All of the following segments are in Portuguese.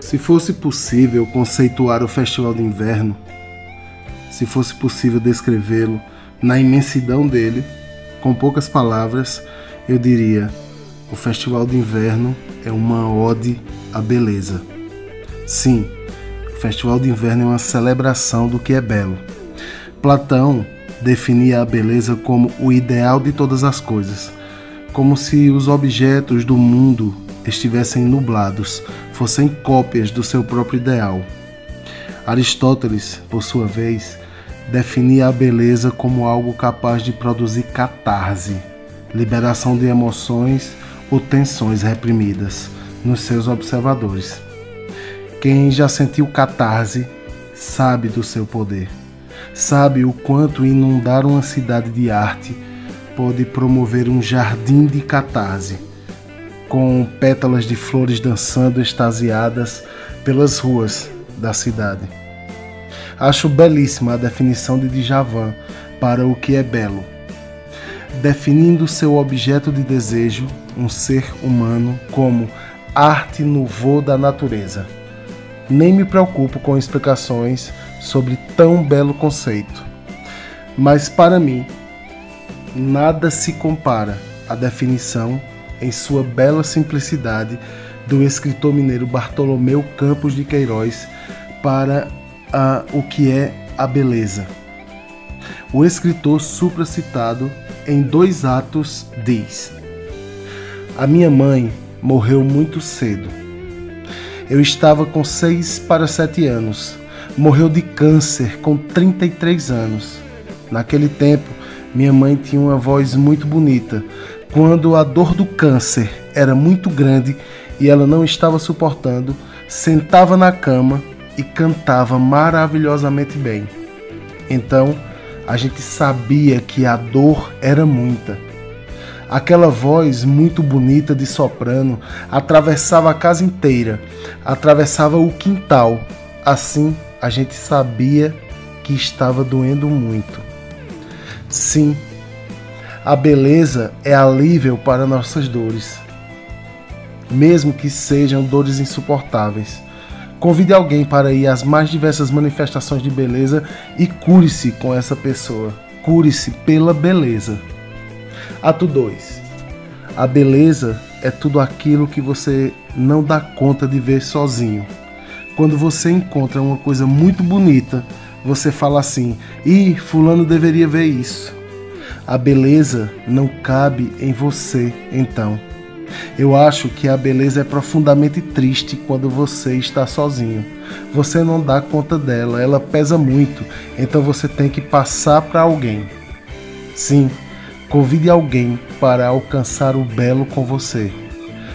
Se fosse possível conceituar o Festival de Inverno, se fosse possível descrevê-lo na imensidão dele, com poucas palavras, eu diria: o Festival de Inverno é uma ode à beleza. Sim, Festival de Inverno é uma celebração do que é belo. Platão definia a beleza como o ideal de todas as coisas, como se os objetos do mundo estivessem nublados, fossem cópias do seu próprio ideal. Aristóteles, por sua vez, definia a beleza como algo capaz de produzir catarse, liberação de emoções ou tensões reprimidas nos seus observadores. Quem já sentiu catarse sabe do seu poder, sabe o quanto inundar uma cidade de arte pode promover um jardim de catarse com pétalas de flores dançando extasiadas pelas ruas da cidade. Acho belíssima a definição de Djavan para o que é belo, definindo seu objeto de desejo, um ser humano, como arte no voo da natureza. Nem me preocupo com explicações sobre tão belo conceito, mas para mim, nada se compara à definição em sua bela simplicidade do escritor mineiro Bartolomeu Campos de Queiroz para o que é a beleza. O escritor supracitado em dois atos diz: A minha mãe morreu muito cedo. Eu estava com seis para sete anos. Morreu de câncer com 33 anos. Naquele tempo, minha mãe tinha uma voz muito bonita, quando a dor do câncer era muito grande e ela não estava suportando, sentava na cama e cantava maravilhosamente bem. Então, a gente sabia que a dor era muita. Aquela voz muito bonita de soprano atravessava a casa inteira, atravessava o quintal. Assim, a gente sabia que estava doendo muito. Sim, a beleza é alívio para nossas dores, mesmo que sejam dores insuportáveis. Convide alguém para ir às mais diversas manifestações de beleza e cure-se com essa pessoa. Cure-se pela beleza. Ato 2. A beleza é tudo aquilo que você não dá conta de ver sozinho. Quando você encontra uma coisa muito bonita, você fala assim: "Ih, fulano deveria ver isso". A beleza não cabe em você, então. Eu acho que a beleza é profundamente triste quando você está sozinho. Você não dá conta dela, ela pesa muito, então você tem que passar para alguém. Sim, convide alguém para alcançar o belo com você.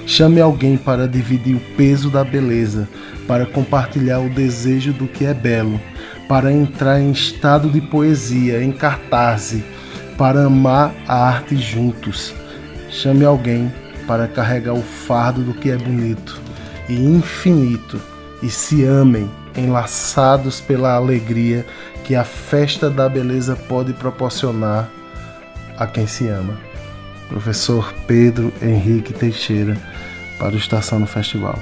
Chame alguém para dividir o peso da beleza, para compartilhar o desejo do que é belo, para entrar em estado de poesia, em cartaz para amar a arte juntos. Chame alguém para carregar o fardo do que é bonito e infinito e se amem, enlaçados pela alegria que a festa da beleza pode proporcionar a quem se ama. Professor Pedro Henrique Teixeira para o Estação no Festival.